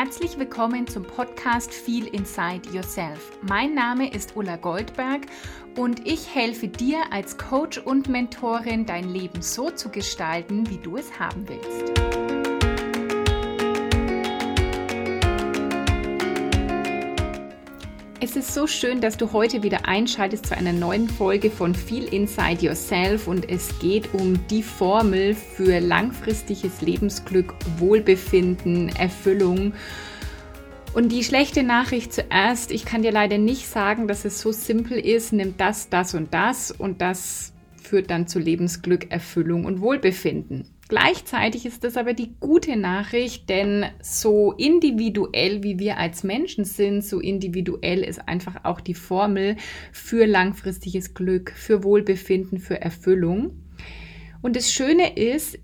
Herzlich willkommen zum Podcast Feel Inside Yourself. Mein Name ist Ulla Goldberg und ich helfe dir als Coach und Mentorin, dein Leben so zu gestalten, wie du es haben willst. Es ist so schön, dass du heute wieder einschaltest zu einer neuen Folge von Feel Inside Yourself und es geht um die Formel für langfristiges Lebensglück, Wohlbefinden, Erfüllung. Und die schlechte Nachricht zuerst, ich kann dir leider nicht sagen, dass es so simpel ist, nimm das, das und das und das führt dann zu Lebensglück, Erfüllung und Wohlbefinden. Gleichzeitig ist das aber die gute Nachricht, denn so individuell wie wir als Menschen sind, so individuell ist einfach auch die Formel für langfristiges Glück, für Wohlbefinden, für Erfüllung. Und das Schöne ist,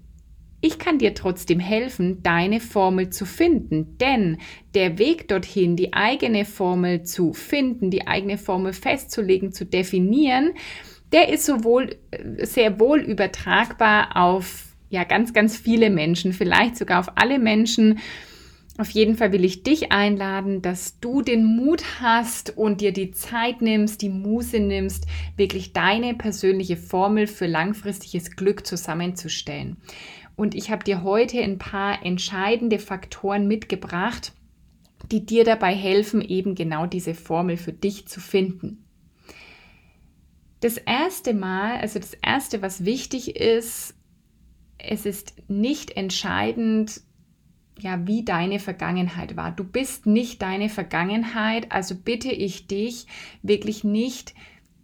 ich kann dir trotzdem helfen, deine Formel zu finden, denn der Weg dorthin, die eigene Formel zu finden, die eigene Formel festzulegen, zu definieren, der ist sowohl äh, sehr wohl übertragbar auf ja ganz, ganz viele Menschen, vielleicht sogar auf alle Menschen. Auf jeden Fall will ich dich einladen, dass du den Mut hast und dir die Zeit nimmst, die Muße nimmst, wirklich deine persönliche Formel für langfristiges Glück zusammenzustellen. Und ich habe dir heute ein paar entscheidende Faktoren mitgebracht, die dir dabei helfen, eben genau diese Formel für dich zu finden. Das erste Mal, also das erste, was wichtig ist, es ist nicht entscheidend, ja, wie deine Vergangenheit war. Du bist nicht deine Vergangenheit, also bitte ich dich wirklich nicht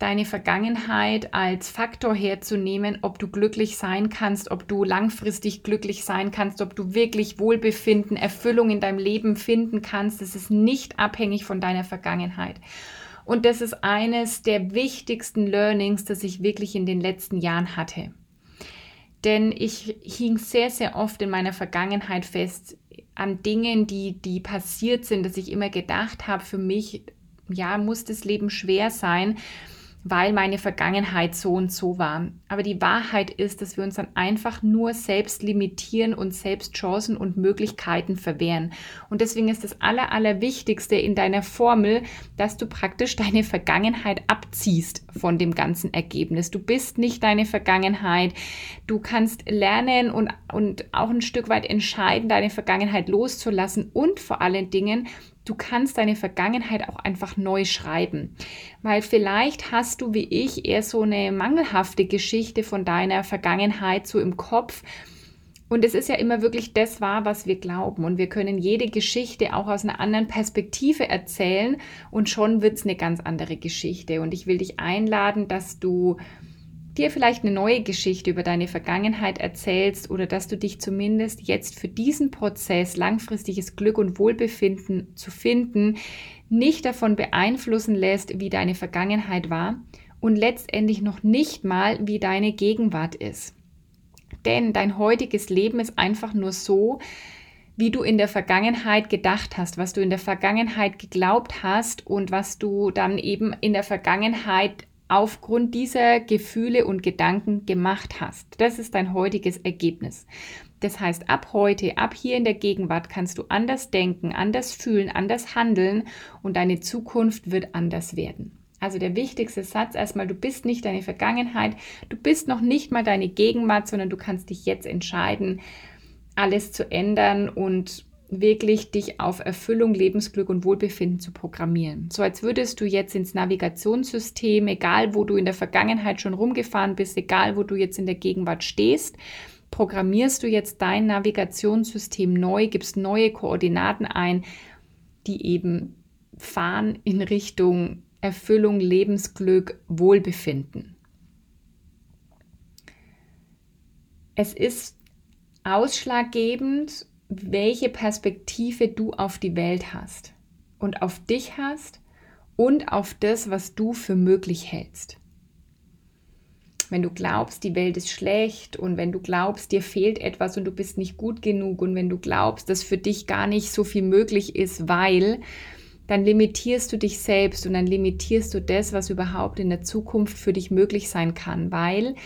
deine Vergangenheit als Faktor herzunehmen, ob du glücklich sein kannst, ob du langfristig glücklich sein kannst, ob du wirklich Wohlbefinden, Erfüllung in deinem Leben finden kannst. Das ist nicht abhängig von deiner Vergangenheit. Und das ist eines der wichtigsten Learnings, das ich wirklich in den letzten Jahren hatte. Denn ich hing sehr, sehr oft in meiner Vergangenheit fest an Dingen, die, die passiert sind, dass ich immer gedacht habe, für mich, ja, muss das Leben schwer sein weil meine Vergangenheit so und so war. Aber die Wahrheit ist, dass wir uns dann einfach nur selbst limitieren und selbst Chancen und Möglichkeiten verwehren. Und deswegen ist das Aller, Allerwichtigste in deiner Formel, dass du praktisch deine Vergangenheit abziehst von dem ganzen Ergebnis. Du bist nicht deine Vergangenheit. Du kannst lernen und, und auch ein Stück weit entscheiden, deine Vergangenheit loszulassen und vor allen Dingen du kannst deine Vergangenheit auch einfach neu schreiben. Weil vielleicht hast du wie ich eher so eine mangelhafte Geschichte von deiner Vergangenheit so im Kopf. Und es ist ja immer wirklich das wahr, was wir glauben. Und wir können jede Geschichte auch aus einer anderen Perspektive erzählen und schon wird es eine ganz andere Geschichte. Und ich will dich einladen, dass du dir vielleicht eine neue Geschichte über deine Vergangenheit erzählst oder dass du dich zumindest jetzt für diesen Prozess langfristiges Glück und Wohlbefinden zu finden, nicht davon beeinflussen lässt, wie deine Vergangenheit war und letztendlich noch nicht mal, wie deine Gegenwart ist. Denn dein heutiges Leben ist einfach nur so, wie du in der Vergangenheit gedacht hast, was du in der Vergangenheit geglaubt hast und was du dann eben in der Vergangenheit aufgrund dieser Gefühle und Gedanken gemacht hast. Das ist dein heutiges Ergebnis. Das heißt, ab heute, ab hier in der Gegenwart kannst du anders denken, anders fühlen, anders handeln und deine Zukunft wird anders werden. Also der wichtigste Satz erstmal, du bist nicht deine Vergangenheit, du bist noch nicht mal deine Gegenwart, sondern du kannst dich jetzt entscheiden, alles zu ändern und wirklich dich auf Erfüllung, Lebensglück und Wohlbefinden zu programmieren. So als würdest du jetzt ins Navigationssystem, egal wo du in der Vergangenheit schon rumgefahren bist, egal wo du jetzt in der Gegenwart stehst, programmierst du jetzt dein Navigationssystem neu, gibst neue Koordinaten ein, die eben fahren in Richtung Erfüllung, Lebensglück, Wohlbefinden. Es ist ausschlaggebend welche Perspektive du auf die Welt hast und auf dich hast und auf das, was du für möglich hältst. Wenn du glaubst, die Welt ist schlecht und wenn du glaubst, dir fehlt etwas und du bist nicht gut genug und wenn du glaubst, dass für dich gar nicht so viel möglich ist, weil, dann limitierst du dich selbst und dann limitierst du das, was überhaupt in der Zukunft für dich möglich sein kann, weil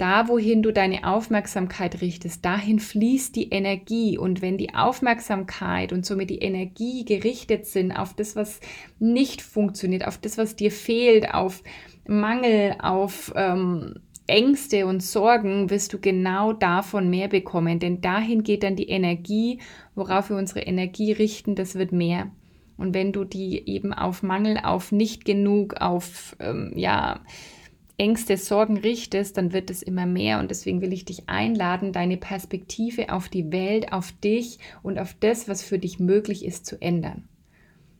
Da, wohin du deine Aufmerksamkeit richtest, dahin fließt die Energie. Und wenn die Aufmerksamkeit und somit die Energie gerichtet sind auf das, was nicht funktioniert, auf das, was dir fehlt, auf Mangel, auf ähm, Ängste und Sorgen, wirst du genau davon mehr bekommen. Denn dahin geht dann die Energie, worauf wir unsere Energie richten, das wird mehr. Und wenn du die eben auf Mangel, auf nicht genug, auf ähm, ja, Ängste, Sorgen richtest, dann wird es immer mehr. Und deswegen will ich dich einladen, deine Perspektive auf die Welt, auf dich und auf das, was für dich möglich ist, zu ändern.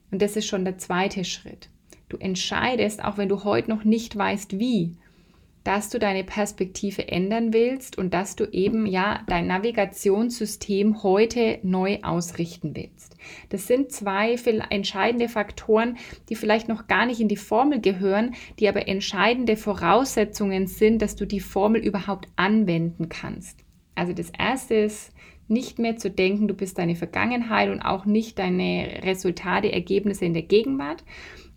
Und das ist schon der zweite Schritt. Du entscheidest, auch wenn du heute noch nicht weißt, wie, dass du deine Perspektive ändern willst und dass du eben ja dein Navigationssystem heute neu ausrichten willst. Das sind zwei entscheidende Faktoren, die vielleicht noch gar nicht in die Formel gehören, die aber entscheidende Voraussetzungen sind, dass du die Formel überhaupt anwenden kannst. Also das erste ist, nicht mehr zu denken, du bist deine Vergangenheit und auch nicht deine Resultate, Ergebnisse in der Gegenwart,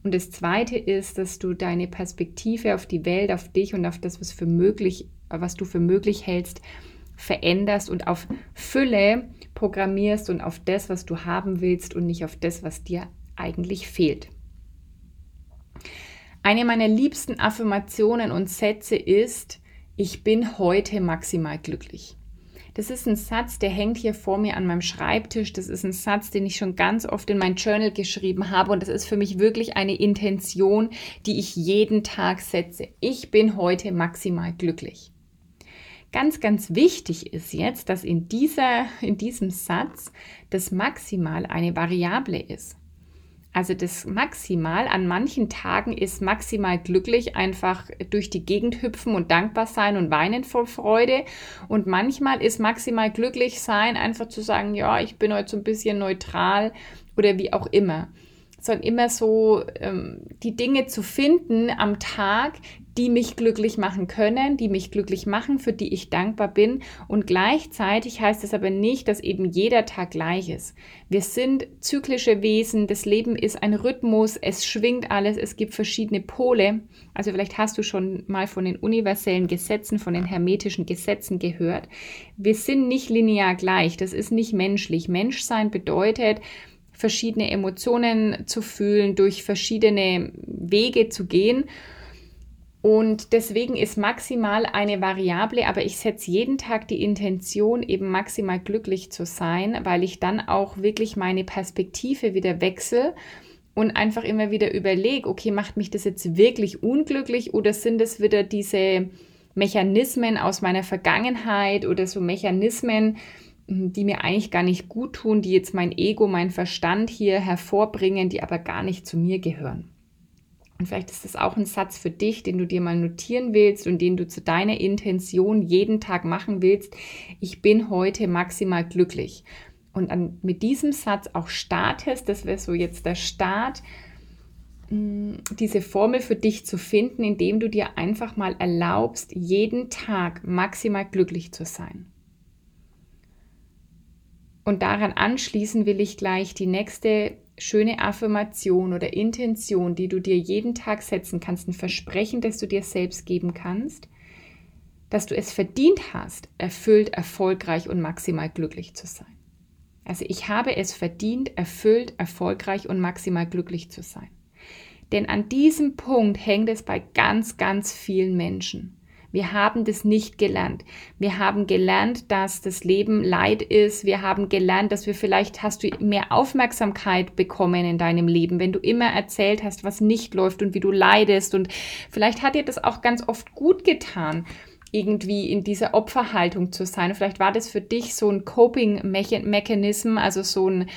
und das Zweite ist, dass du deine Perspektive auf die Welt, auf dich und auf das, was für möglich, was du für möglich hältst, veränderst und auf Fülle programmierst und auf das, was du haben willst und nicht auf das, was dir eigentlich fehlt. Eine meiner liebsten Affirmationen und Sätze ist, ich bin heute maximal glücklich. Das ist ein Satz, der hängt hier vor mir an meinem Schreibtisch. Das ist ein Satz, den ich schon ganz oft in mein Journal geschrieben habe. Und das ist für mich wirklich eine Intention, die ich jeden Tag setze. Ich bin heute maximal glücklich. Ganz, ganz wichtig ist jetzt, dass in, dieser, in diesem Satz das Maximal eine Variable ist. Also das maximal an manchen Tagen ist maximal glücklich einfach durch die Gegend hüpfen und dankbar sein und weinen vor Freude. Und manchmal ist maximal glücklich sein einfach zu sagen, ja, ich bin heute so ein bisschen neutral oder wie auch immer sondern immer so ähm, die Dinge zu finden am Tag, die mich glücklich machen können, die mich glücklich machen, für die ich dankbar bin. Und gleichzeitig heißt es aber nicht, dass eben jeder Tag gleich ist. Wir sind zyklische Wesen, das Leben ist ein Rhythmus, es schwingt alles, es gibt verschiedene Pole. Also vielleicht hast du schon mal von den universellen Gesetzen, von den hermetischen Gesetzen gehört. Wir sind nicht linear gleich, das ist nicht menschlich. Menschsein bedeutet, verschiedene Emotionen zu fühlen, durch verschiedene Wege zu gehen. Und deswegen ist maximal eine Variable, aber ich setze jeden Tag die Intention, eben maximal glücklich zu sein, weil ich dann auch wirklich meine Perspektive wieder wechsle und einfach immer wieder überlege, okay, macht mich das jetzt wirklich unglücklich oder sind es wieder diese Mechanismen aus meiner Vergangenheit oder so Mechanismen, die mir eigentlich gar nicht gut tun, die jetzt mein Ego, mein Verstand hier hervorbringen, die aber gar nicht zu mir gehören. Und vielleicht ist das auch ein Satz für dich, den du dir mal notieren willst und den du zu deiner Intention jeden Tag machen willst. Ich bin heute maximal glücklich. Und an, mit diesem Satz auch startest, das wäre so jetzt der Start, diese Formel für dich zu finden, indem du dir einfach mal erlaubst, jeden Tag maximal glücklich zu sein. Und daran anschließen will ich gleich die nächste schöne Affirmation oder Intention, die du dir jeden Tag setzen kannst, ein Versprechen, das du dir selbst geben kannst, dass du es verdient hast, erfüllt, erfolgreich und maximal glücklich zu sein. Also ich habe es verdient, erfüllt, erfolgreich und maximal glücklich zu sein. Denn an diesem Punkt hängt es bei ganz, ganz vielen Menschen. Wir haben das nicht gelernt. Wir haben gelernt, dass das Leben Leid ist. Wir haben gelernt, dass wir vielleicht hast du mehr Aufmerksamkeit bekommen in deinem Leben, wenn du immer erzählt hast, was nicht läuft und wie du leidest. Und vielleicht hat dir das auch ganz oft gut getan irgendwie in dieser Opferhaltung zu sein. vielleicht war das für dich so ein Coping-Mechanism, also so ein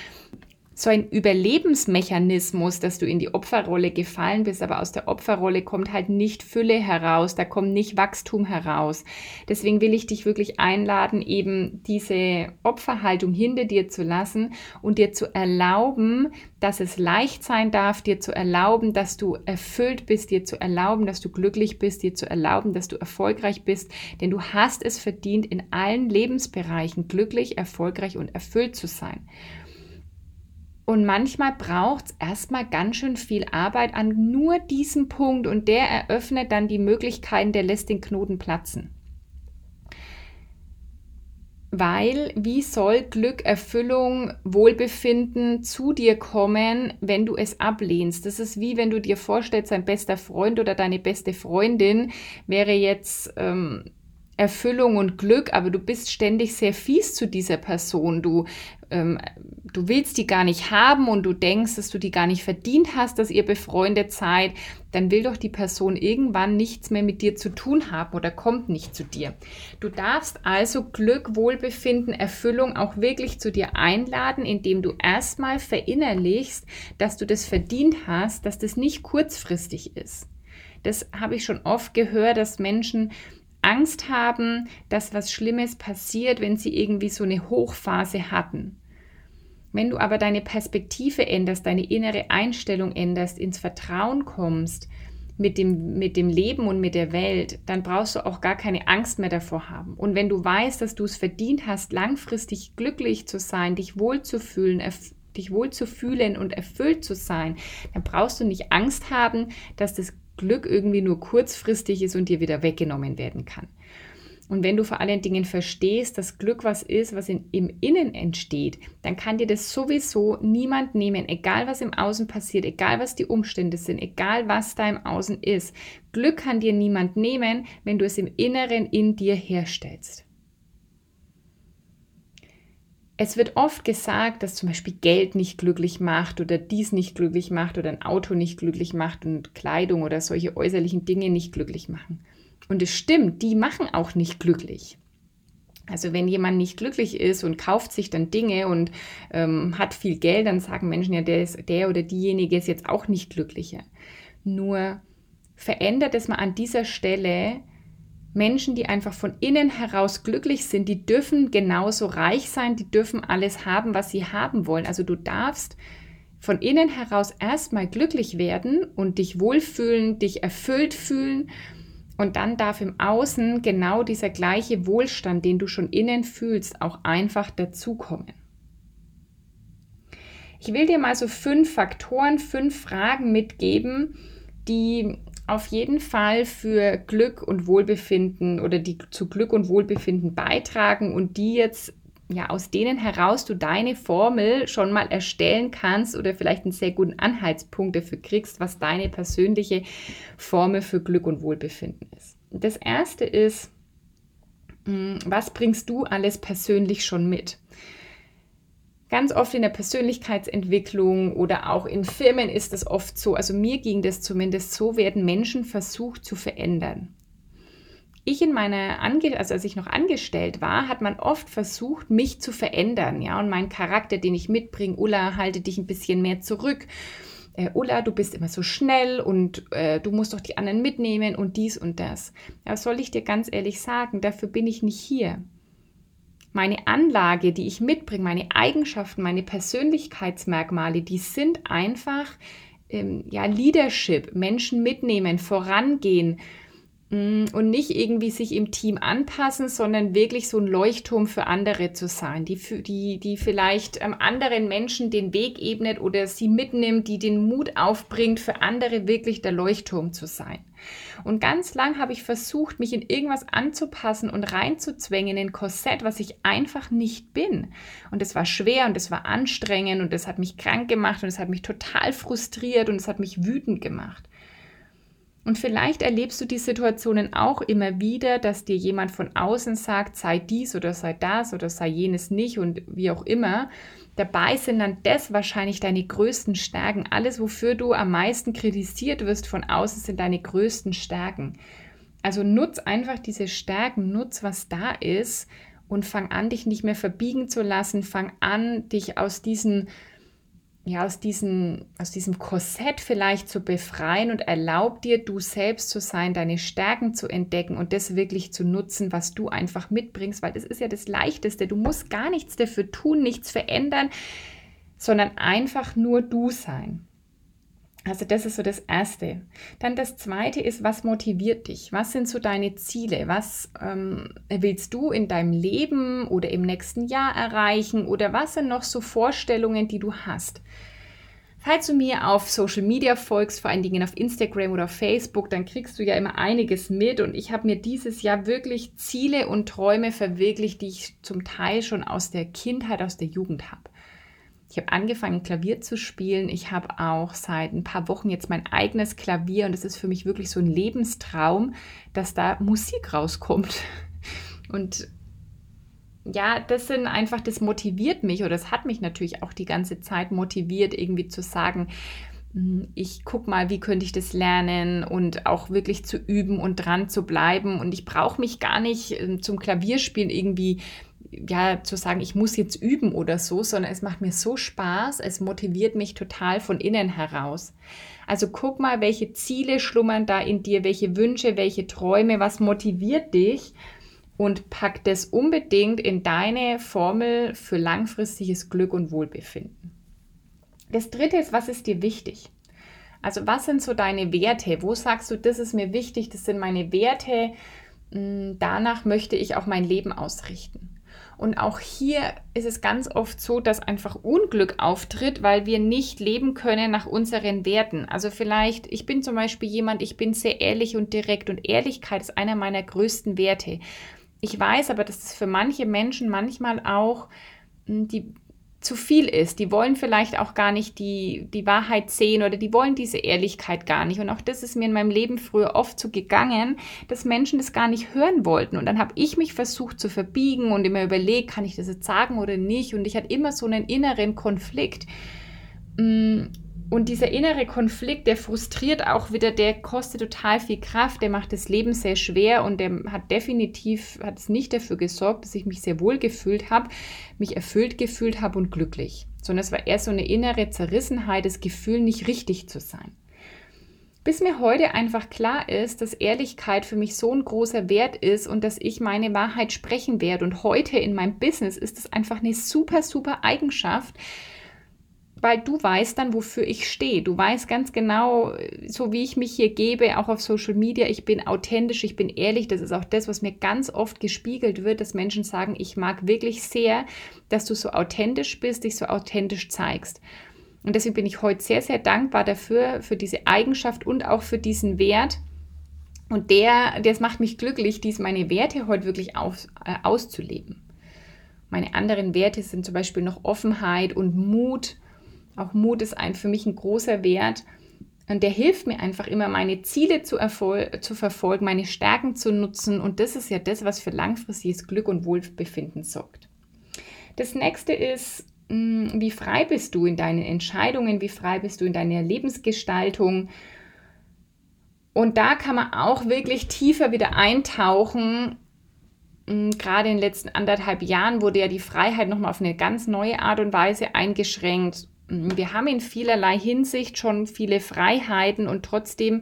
so ein Überlebensmechanismus, dass du in die Opferrolle gefallen bist, aber aus der Opferrolle kommt halt nicht Fülle heraus, da kommt nicht Wachstum heraus. Deswegen will ich dich wirklich einladen, eben diese Opferhaltung hinter dir zu lassen und dir zu erlauben, dass es leicht sein darf, dir zu erlauben, dass du erfüllt bist, dir zu erlauben, dass du glücklich bist, dir zu erlauben, dass du erfolgreich bist, denn du hast es verdient, in allen Lebensbereichen glücklich, erfolgreich und erfüllt zu sein. Und manchmal braucht es erstmal ganz schön viel Arbeit an nur diesem Punkt und der eröffnet dann die Möglichkeiten, der lässt den Knoten platzen. weil wie soll Glück, Erfüllung, Wohlbefinden zu dir kommen, wenn du es ablehnst? Das ist wie wenn du dir vorstellst, dein bester Freund oder deine beste Freundin wäre jetzt ähm, Erfüllung und Glück, aber du bist ständig sehr fies zu dieser Person. Du, ähm, du willst die gar nicht haben und du denkst, dass du die gar nicht verdient hast, dass ihr befreundet seid, dann will doch die Person irgendwann nichts mehr mit dir zu tun haben oder kommt nicht zu dir. Du darfst also Glück, Wohlbefinden, Erfüllung auch wirklich zu dir einladen, indem du erstmal verinnerlichst, dass du das verdient hast, dass das nicht kurzfristig ist. Das habe ich schon oft gehört, dass Menschen Angst haben, dass was Schlimmes passiert, wenn sie irgendwie so eine Hochphase hatten. Wenn du aber deine Perspektive änderst, deine innere Einstellung änderst, ins Vertrauen kommst mit dem, mit dem Leben und mit der Welt, dann brauchst du auch gar keine Angst mehr davor haben. Und wenn du weißt, dass du es verdient hast, langfristig glücklich zu sein, dich wohlzufühlen, dich wohlzufühlen und erfüllt zu sein, dann brauchst du nicht Angst haben, dass das Glück irgendwie nur kurzfristig ist und dir wieder weggenommen werden kann. Und wenn du vor allen Dingen verstehst, dass Glück was ist, was in, im Innen entsteht, dann kann dir das sowieso niemand nehmen, egal was im Außen passiert, egal was die Umstände sind, egal was da im Außen ist. Glück kann dir niemand nehmen, wenn du es im Inneren in dir herstellst. Es wird oft gesagt, dass zum Beispiel Geld nicht glücklich macht oder dies nicht glücklich macht oder ein Auto nicht glücklich macht und Kleidung oder solche äußerlichen Dinge nicht glücklich machen. Und es stimmt, die machen auch nicht glücklich. Also wenn jemand nicht glücklich ist und kauft sich dann Dinge und ähm, hat viel Geld, dann sagen Menschen ja, der, ist, der oder diejenige ist jetzt auch nicht glücklicher. Nur verändert es mal an dieser Stelle Menschen, die einfach von innen heraus glücklich sind, die dürfen genauso reich sein, die dürfen alles haben, was sie haben wollen. Also du darfst von innen heraus erstmal glücklich werden und dich wohlfühlen, dich erfüllt fühlen. Und dann darf im Außen genau dieser gleiche Wohlstand, den du schon innen fühlst, auch einfach dazukommen. Ich will dir mal so fünf Faktoren, fünf Fragen mitgeben, die auf jeden Fall für Glück und Wohlbefinden oder die zu Glück und Wohlbefinden beitragen und die jetzt ja aus denen heraus du deine Formel schon mal erstellen kannst oder vielleicht einen sehr guten Anhaltspunkt dafür kriegst, was deine persönliche Formel für Glück und Wohlbefinden ist. Das erste ist, hm, was bringst du alles persönlich schon mit? Ganz oft in der Persönlichkeitsentwicklung oder auch in Firmen ist es oft so, also mir ging das zumindest so, werden Menschen versucht zu verändern. Ich in meiner, Ange also als ich noch angestellt war, hat man oft versucht, mich zu verändern, ja, und meinen Charakter, den ich mitbringe, Ulla, halte dich ein bisschen mehr zurück. Äh, Ulla, du bist immer so schnell und äh, du musst doch die anderen mitnehmen und dies und das. Ja, soll ich dir ganz ehrlich sagen, dafür bin ich nicht hier. Meine Anlage, die ich mitbringe, meine Eigenschaften, meine Persönlichkeitsmerkmale, die sind einfach ähm, ja Leadership, Menschen mitnehmen, vorangehen, und nicht irgendwie sich im Team anpassen, sondern wirklich so ein Leuchtturm für andere zu sein, die, die, die vielleicht ähm, anderen Menschen den Weg ebnet oder sie mitnimmt, die den Mut aufbringt, für andere wirklich der Leuchtturm zu sein. Und ganz lang habe ich versucht, mich in irgendwas anzupassen und reinzuzwängen in ein Korsett, was ich einfach nicht bin. Und es war schwer und es war anstrengend und es hat mich krank gemacht und es hat mich total frustriert und es hat mich wütend gemacht. Und vielleicht erlebst du die Situationen auch immer wieder, dass dir jemand von außen sagt, sei dies oder sei das oder sei jenes nicht und wie auch immer. Dabei sind dann das wahrscheinlich deine größten Stärken. Alles, wofür du am meisten kritisiert wirst von außen, sind deine größten Stärken. Also nutz einfach diese Stärken, nutz, was da ist und fang an, dich nicht mehr verbiegen zu lassen. Fang an, dich aus diesen ja, aus, diesen, aus diesem Korsett vielleicht zu befreien und erlaub dir, du selbst zu sein, deine Stärken zu entdecken und das wirklich zu nutzen, was du einfach mitbringst, weil das ist ja das Leichteste. Du musst gar nichts dafür tun, nichts verändern, sondern einfach nur du sein. Also das ist so das Erste. Dann das Zweite ist, was motiviert dich? Was sind so deine Ziele? Was ähm, willst du in deinem Leben oder im nächsten Jahr erreichen? Oder was sind noch so Vorstellungen, die du hast? Falls du mir auf Social Media folgst, vor allen Dingen auf Instagram oder Facebook, dann kriegst du ja immer einiges mit. Und ich habe mir dieses Jahr wirklich Ziele und Träume verwirklicht, die ich zum Teil schon aus der Kindheit, aus der Jugend habe. Ich habe angefangen, Klavier zu spielen. Ich habe auch seit ein paar Wochen jetzt mein eigenes Klavier und es ist für mich wirklich so ein Lebenstraum, dass da Musik rauskommt. Und ja, das sind einfach, das motiviert mich oder das hat mich natürlich auch die ganze Zeit motiviert, irgendwie zu sagen, hm, ich guck mal, wie könnte ich das lernen und auch wirklich zu üben und dran zu bleiben. Und ich brauche mich gar nicht ähm, zum Klavierspielen irgendwie ja, zu sagen, ich muss jetzt üben oder so, sondern es macht mir so Spaß, es motiviert mich total von innen heraus. Also guck mal, welche Ziele schlummern da in dir, welche Wünsche, welche Träume, was motiviert dich und pack das unbedingt in deine Formel für langfristiges Glück und Wohlbefinden. Das dritte ist, was ist dir wichtig? Also was sind so deine Werte? Wo sagst du, das ist mir wichtig, das sind meine Werte, hm, danach möchte ich auch mein Leben ausrichten. Und auch hier ist es ganz oft so, dass einfach Unglück auftritt, weil wir nicht leben können nach unseren Werten. Also vielleicht, ich bin zum Beispiel jemand, ich bin sehr ehrlich und direkt und Ehrlichkeit ist einer meiner größten Werte. Ich weiß aber, dass es für manche Menschen manchmal auch hm, die zu viel ist. Die wollen vielleicht auch gar nicht die, die Wahrheit sehen oder die wollen diese Ehrlichkeit gar nicht. Und auch das ist mir in meinem Leben früher oft so gegangen, dass Menschen das gar nicht hören wollten. Und dann habe ich mich versucht zu verbiegen und immer überlegt, kann ich das jetzt sagen oder nicht. Und ich hatte immer so einen inneren Konflikt. Hm, und dieser innere Konflikt, der frustriert auch wieder, der kostet total viel Kraft, der macht das Leben sehr schwer und der hat definitiv, hat es nicht dafür gesorgt, dass ich mich sehr wohl gefühlt habe, mich erfüllt gefühlt habe und glücklich. Sondern es war eher so eine innere Zerrissenheit, das Gefühl, nicht richtig zu sein. Bis mir heute einfach klar ist, dass Ehrlichkeit für mich so ein großer Wert ist und dass ich meine Wahrheit sprechen werde. Und heute in meinem Business ist es einfach eine super, super Eigenschaft, weil du weißt dann, wofür ich stehe. Du weißt ganz genau, so wie ich mich hier gebe, auch auf Social Media, ich bin authentisch, ich bin ehrlich. Das ist auch das, was mir ganz oft gespiegelt wird, dass Menschen sagen, ich mag wirklich sehr, dass du so authentisch bist, dich so authentisch zeigst. Und deswegen bin ich heute sehr, sehr dankbar dafür, für diese Eigenschaft und auch für diesen Wert. Und der, das macht mich glücklich, dies meine Werte heute wirklich auf, äh, auszuleben. Meine anderen Werte sind zum Beispiel noch Offenheit und Mut auch Mut ist ein, für mich ein großer Wert. Und der hilft mir einfach immer, meine Ziele zu, zu verfolgen, meine Stärken zu nutzen. Und das ist ja das, was für langfristiges Glück und Wohlbefinden sorgt. Das nächste ist, hm, wie frei bist du in deinen Entscheidungen, wie frei bist du in deiner Lebensgestaltung. Und da kann man auch wirklich tiefer wieder eintauchen. Hm, gerade in den letzten anderthalb Jahren wurde ja die Freiheit nochmal auf eine ganz neue Art und Weise eingeschränkt wir haben in vielerlei Hinsicht schon viele Freiheiten und trotzdem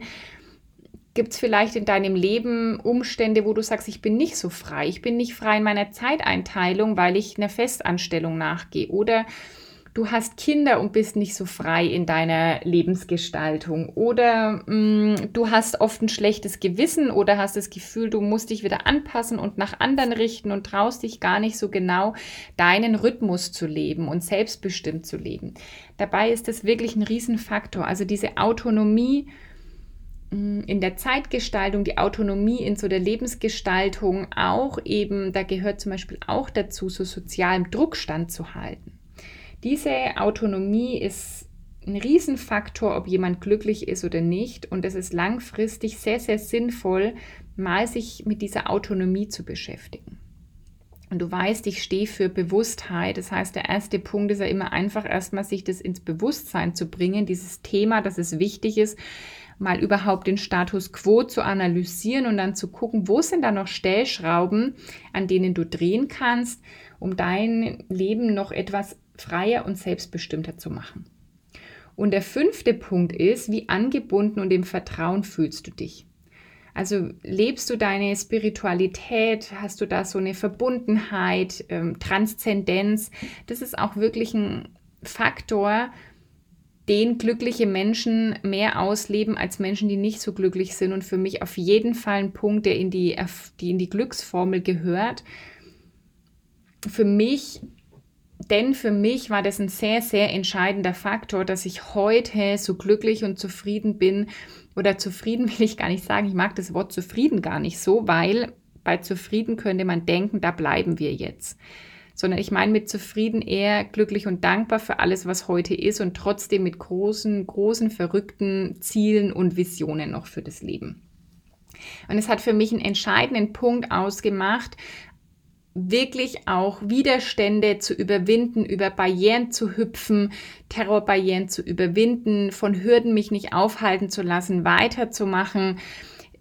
gibt es vielleicht in deinem Leben Umstände, wo du sagst, ich bin nicht so frei, ich bin nicht frei in meiner Zeiteinteilung, weil ich einer Festanstellung nachgehe. Oder du hast Kinder und bist nicht so frei in deiner Lebensgestaltung oder mh, mm, du hast oft ein schlechtes Gewissen oder hast das Gefühl, du musst dich wieder anpassen und nach anderen richten und traust dich gar nicht so genau deinen Rhythmus zu leben und selbstbestimmt zu leben. Dabei ist das wirklich ein Riesenfaktor. Also diese Autonomie mm, in der Zeitgestaltung, die Autonomie in so der Lebensgestaltung auch eben, da gehört zum Beispiel auch dazu, so sozialem Druck standzuhalten. Diese Autonomie ist ein Riesenfaktor, ob jemand glücklich ist oder nicht. Und es ist langfristig sehr, sehr sinnvoll, mal sich mit dieser Autonomie zu beschäftigen. Und du weißt, ich stehe für Bewusstheit. Das heißt, der erste Punkt ist ja immer einfach erstmal, sich das ins Bewusstsein zu bringen, dieses Thema, dass es wichtig ist, mal überhaupt den Status quo zu analysieren und dann zu gucken, wo sind da noch Stellschrauben, an denen du drehen kannst, um dein Leben noch etwas freier und selbstbestimmter zu machen. Und der fünfte Punkt ist, wie angebunden und im Vertrauen fühlst du dich. Also lebst du deine Spiritualität, hast du da so eine Verbundenheit, ähm, Transzendenz. Das ist auch wirklich ein Faktor, den glückliche Menschen mehr ausleben als Menschen, die nicht so glücklich sind. Und für mich auf jeden Fall ein Punkt, der in die, die, in die Glücksformel gehört. Für mich denn für mich war das ein sehr, sehr entscheidender Faktor, dass ich heute so glücklich und zufrieden bin. Oder zufrieden will ich gar nicht sagen. Ich mag das Wort zufrieden gar nicht so, weil bei zufrieden könnte man denken, da bleiben wir jetzt. Sondern ich meine mit zufrieden eher glücklich und dankbar für alles, was heute ist und trotzdem mit großen, großen, verrückten Zielen und Visionen noch für das Leben. Und es hat für mich einen entscheidenden Punkt ausgemacht, wirklich auch Widerstände zu überwinden, über Barrieren zu hüpfen, Terrorbarrieren zu überwinden, von Hürden mich nicht aufhalten zu lassen, weiterzumachen.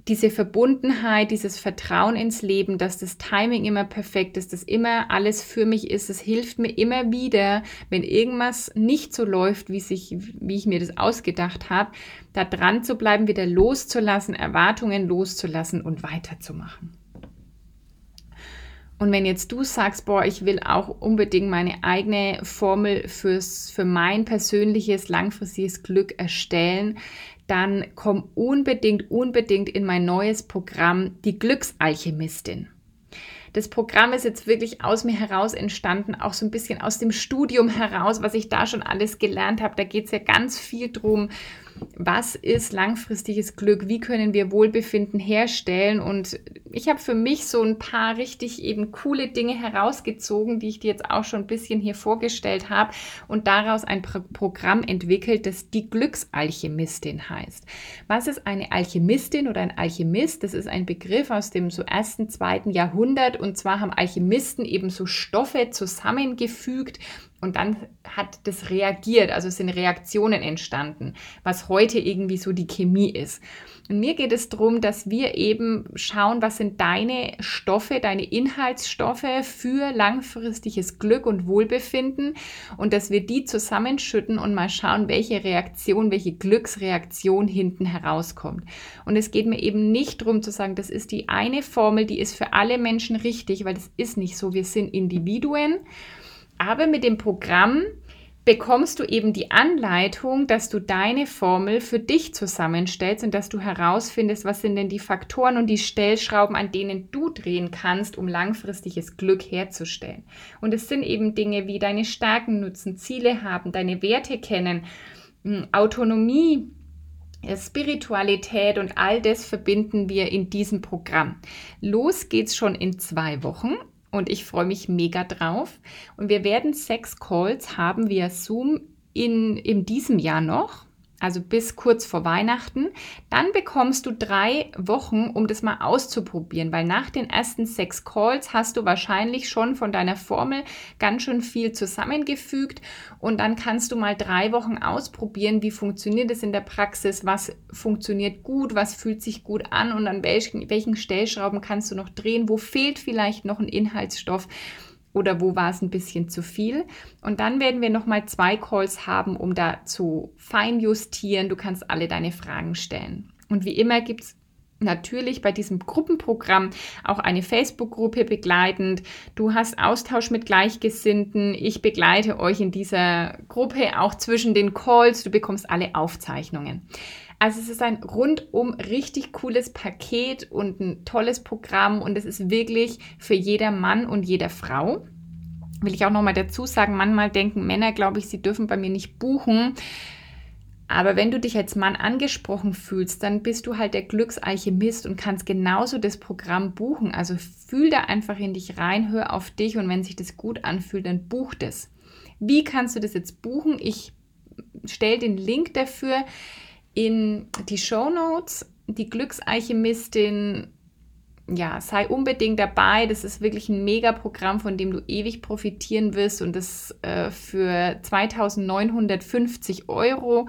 Diese Verbundenheit, dieses Vertrauen ins Leben, dass das Timing immer perfekt ist, dass immer alles für mich ist, es hilft mir immer wieder, wenn irgendwas nicht so läuft, wie, sich, wie ich mir das ausgedacht habe, da dran zu bleiben, wieder loszulassen, Erwartungen loszulassen und weiterzumachen. Und wenn jetzt du sagst, boah, ich will auch unbedingt meine eigene Formel fürs, für mein persönliches, langfristiges Glück erstellen, dann komm unbedingt, unbedingt in mein neues Programm, die Glücksalchemistin. Das Programm ist jetzt wirklich aus mir heraus entstanden, auch so ein bisschen aus dem Studium heraus, was ich da schon alles gelernt habe. Da geht es ja ganz viel drum, was ist langfristiges Glück, wie können wir Wohlbefinden herstellen. Und ich habe für mich so ein paar richtig eben coole Dinge herausgezogen, die ich dir jetzt auch schon ein bisschen hier vorgestellt habe und daraus ein Pro Programm entwickelt, das die Glücksalchemistin heißt. Was ist eine Alchemistin oder ein Alchemist? Das ist ein Begriff aus dem so ersten, zweiten Jahrhundert und zwar haben Alchemisten eben so Stoffe zusammengefügt und dann hat das reagiert, also sind Reaktionen entstanden, was heute irgendwie so die Chemie ist. Und mir geht es darum, dass wir eben schauen, was sind deine Stoffe, deine Inhaltsstoffe für langfristiges Glück und Wohlbefinden und dass wir die zusammenschütten und mal schauen, welche Reaktion, welche Glücksreaktion hinten herauskommt. Und es geht mir eben nicht darum zu sagen, das ist die eine Formel, die ist für alle Menschen richtig, weil das ist nicht so. Wir sind Individuen. Aber mit dem Programm bekommst du eben die Anleitung, dass du deine Formel für dich zusammenstellst und dass du herausfindest, was sind denn die Faktoren und die Stellschrauben, an denen du drehen kannst, um langfristiges Glück herzustellen. Und es sind eben Dinge wie deine Stärken nutzen, Ziele haben, deine Werte kennen, hm, Autonomie, Spiritualität und all das verbinden wir in diesem Programm. Los geht's schon in zwei Wochen und ich freue mich mega drauf. Und wir werden sechs Calls haben via Zoom in, in diesem Jahr noch also bis kurz vor Weihnachten. Dann bekommst du drei Wochen, um das mal auszuprobieren, weil nach den ersten sechs Calls hast du wahrscheinlich schon von deiner Formel ganz schön viel zusammengefügt. Und dann kannst du mal drei Wochen ausprobieren, wie funktioniert es in der Praxis, was funktioniert gut, was fühlt sich gut an. Und an welchen, welchen Stellschrauben kannst du noch drehen, wo fehlt vielleicht noch ein Inhaltsstoff oder wo war es ein bisschen zu viel. Und dann werden wir nochmal zwei Calls haben, um da zu feinjustieren. Du kannst alle deine Fragen stellen. Und wie immer gibt es natürlich bei diesem Gruppenprogramm auch eine Facebook-Gruppe begleitend. Du hast Austausch mit Gleichgesinnten. Ich begleite euch in dieser Gruppe auch zwischen den Calls. Du bekommst alle Aufzeichnungen. Also es ist ein rundum richtig cooles Paket und ein tolles Programm und es ist wirklich für jeder Mann und jeder Frau. Will ich auch nochmal dazu sagen, manchmal denken Männer, glaube ich, sie dürfen bei mir nicht buchen. Aber wenn du dich als Mann angesprochen fühlst, dann bist du halt der Glücksalchemist und kannst genauso das Programm buchen. Also fühl da einfach in dich rein, hör auf dich und wenn sich das gut anfühlt, dann buch das. Wie kannst du das jetzt buchen? Ich stelle den Link dafür in die Show Notes. Die Glücksalchemistin, ja, sei unbedingt dabei. Das ist wirklich ein Mega-Programm, von dem du ewig profitieren wirst und das äh, für 2950 Euro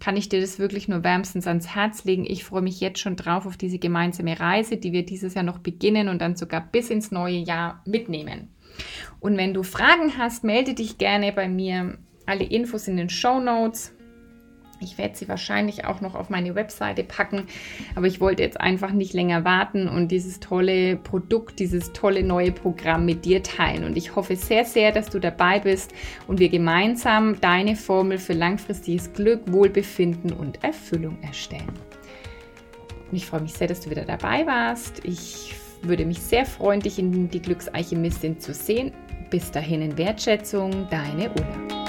kann ich dir das wirklich nur wärmstens ans Herz legen. Ich freue mich jetzt schon drauf auf diese gemeinsame Reise, die wir dieses Jahr noch beginnen und dann sogar bis ins neue Jahr mitnehmen. Und wenn du Fragen hast, melde dich gerne bei mir. Alle Infos in den Show Notes. Ich werde sie wahrscheinlich auch noch auf meine Webseite packen, aber ich wollte jetzt einfach nicht länger warten und dieses tolle Produkt, dieses tolle neue Programm mit dir teilen. Und ich hoffe sehr, sehr, dass du dabei bist und wir gemeinsam deine Formel für langfristiges Glück, Wohlbefinden und Erfüllung erstellen. Und ich freue mich sehr, dass du wieder dabei warst. Ich würde mich sehr freuen, dich in die Glücksalchemistin zu sehen Bis dahin in Wertschätzung, deine Ulla.